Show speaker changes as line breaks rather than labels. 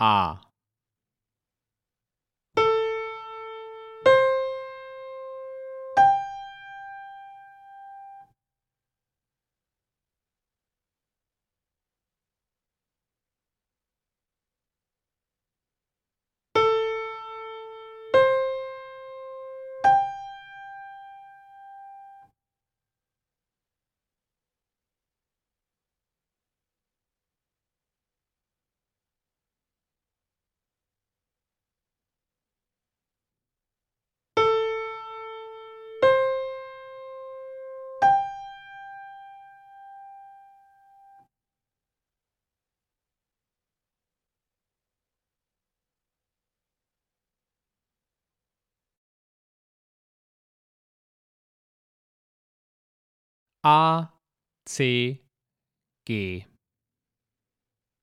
A A C G